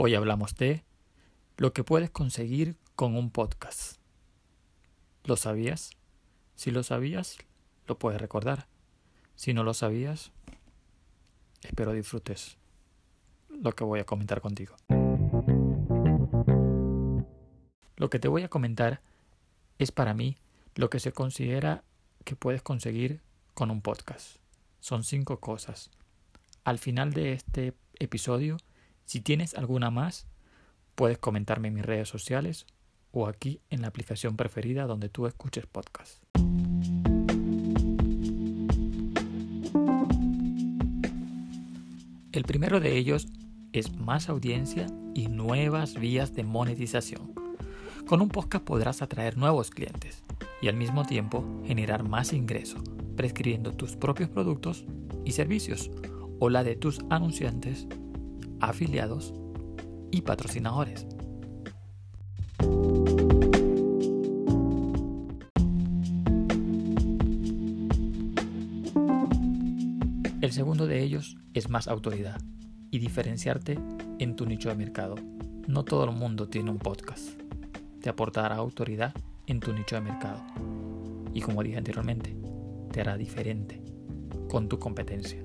Hoy hablamos de lo que puedes conseguir con un podcast. ¿Lo sabías? Si lo sabías, lo puedes recordar. Si no lo sabías, espero disfrutes lo que voy a comentar contigo. Lo que te voy a comentar es para mí lo que se considera que puedes conseguir con un podcast. Son cinco cosas. Al final de este episodio, si tienes alguna más, puedes comentarme en mis redes sociales o aquí en la aplicación preferida donde tú escuches podcast. El primero de ellos es más audiencia y nuevas vías de monetización. Con un podcast podrás atraer nuevos clientes y al mismo tiempo generar más ingresos, prescribiendo tus propios productos y servicios o la de tus anunciantes, afiliados y patrocinadores. El segundo de ellos es más autoridad y diferenciarte en tu nicho de mercado. No todo el mundo tiene un podcast. Te aportará autoridad en tu nicho de mercado. Y como dije anteriormente, te hará diferente con tu competencia.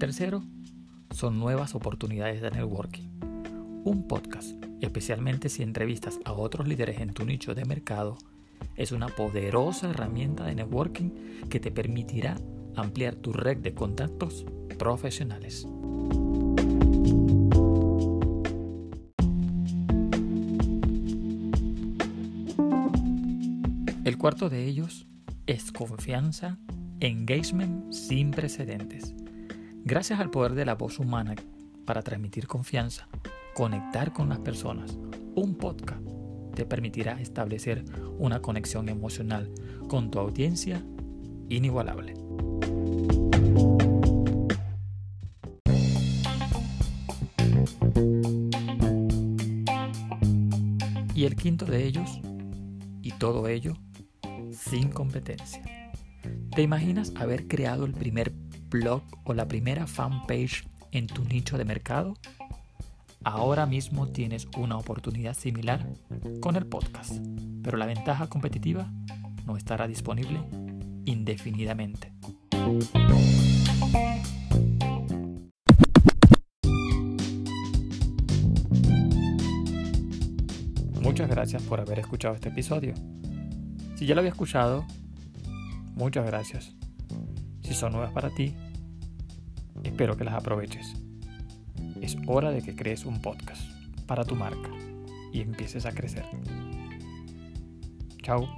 Tercero son nuevas oportunidades de networking. Un podcast, especialmente si entrevistas a otros líderes en tu nicho de mercado, es una poderosa herramienta de networking que te permitirá ampliar tu red de contactos profesionales. El cuarto de ellos es confianza, engagement sin precedentes. Gracias al poder de la voz humana para transmitir confianza, conectar con las personas, un podcast te permitirá establecer una conexión emocional con tu audiencia inigualable. Y el quinto de ellos, y todo ello sin competencia. ¿Te imaginas haber creado el primer blog o la primera fanpage en tu nicho de mercado? Ahora mismo tienes una oportunidad similar con el podcast, pero la ventaja competitiva no estará disponible indefinidamente. Muchas gracias por haber escuchado este episodio. Si ya lo había escuchado, muchas gracias. Si son nuevas para ti, espero que las aproveches. Es hora de que crees un podcast para tu marca y empieces a crecer. Chao.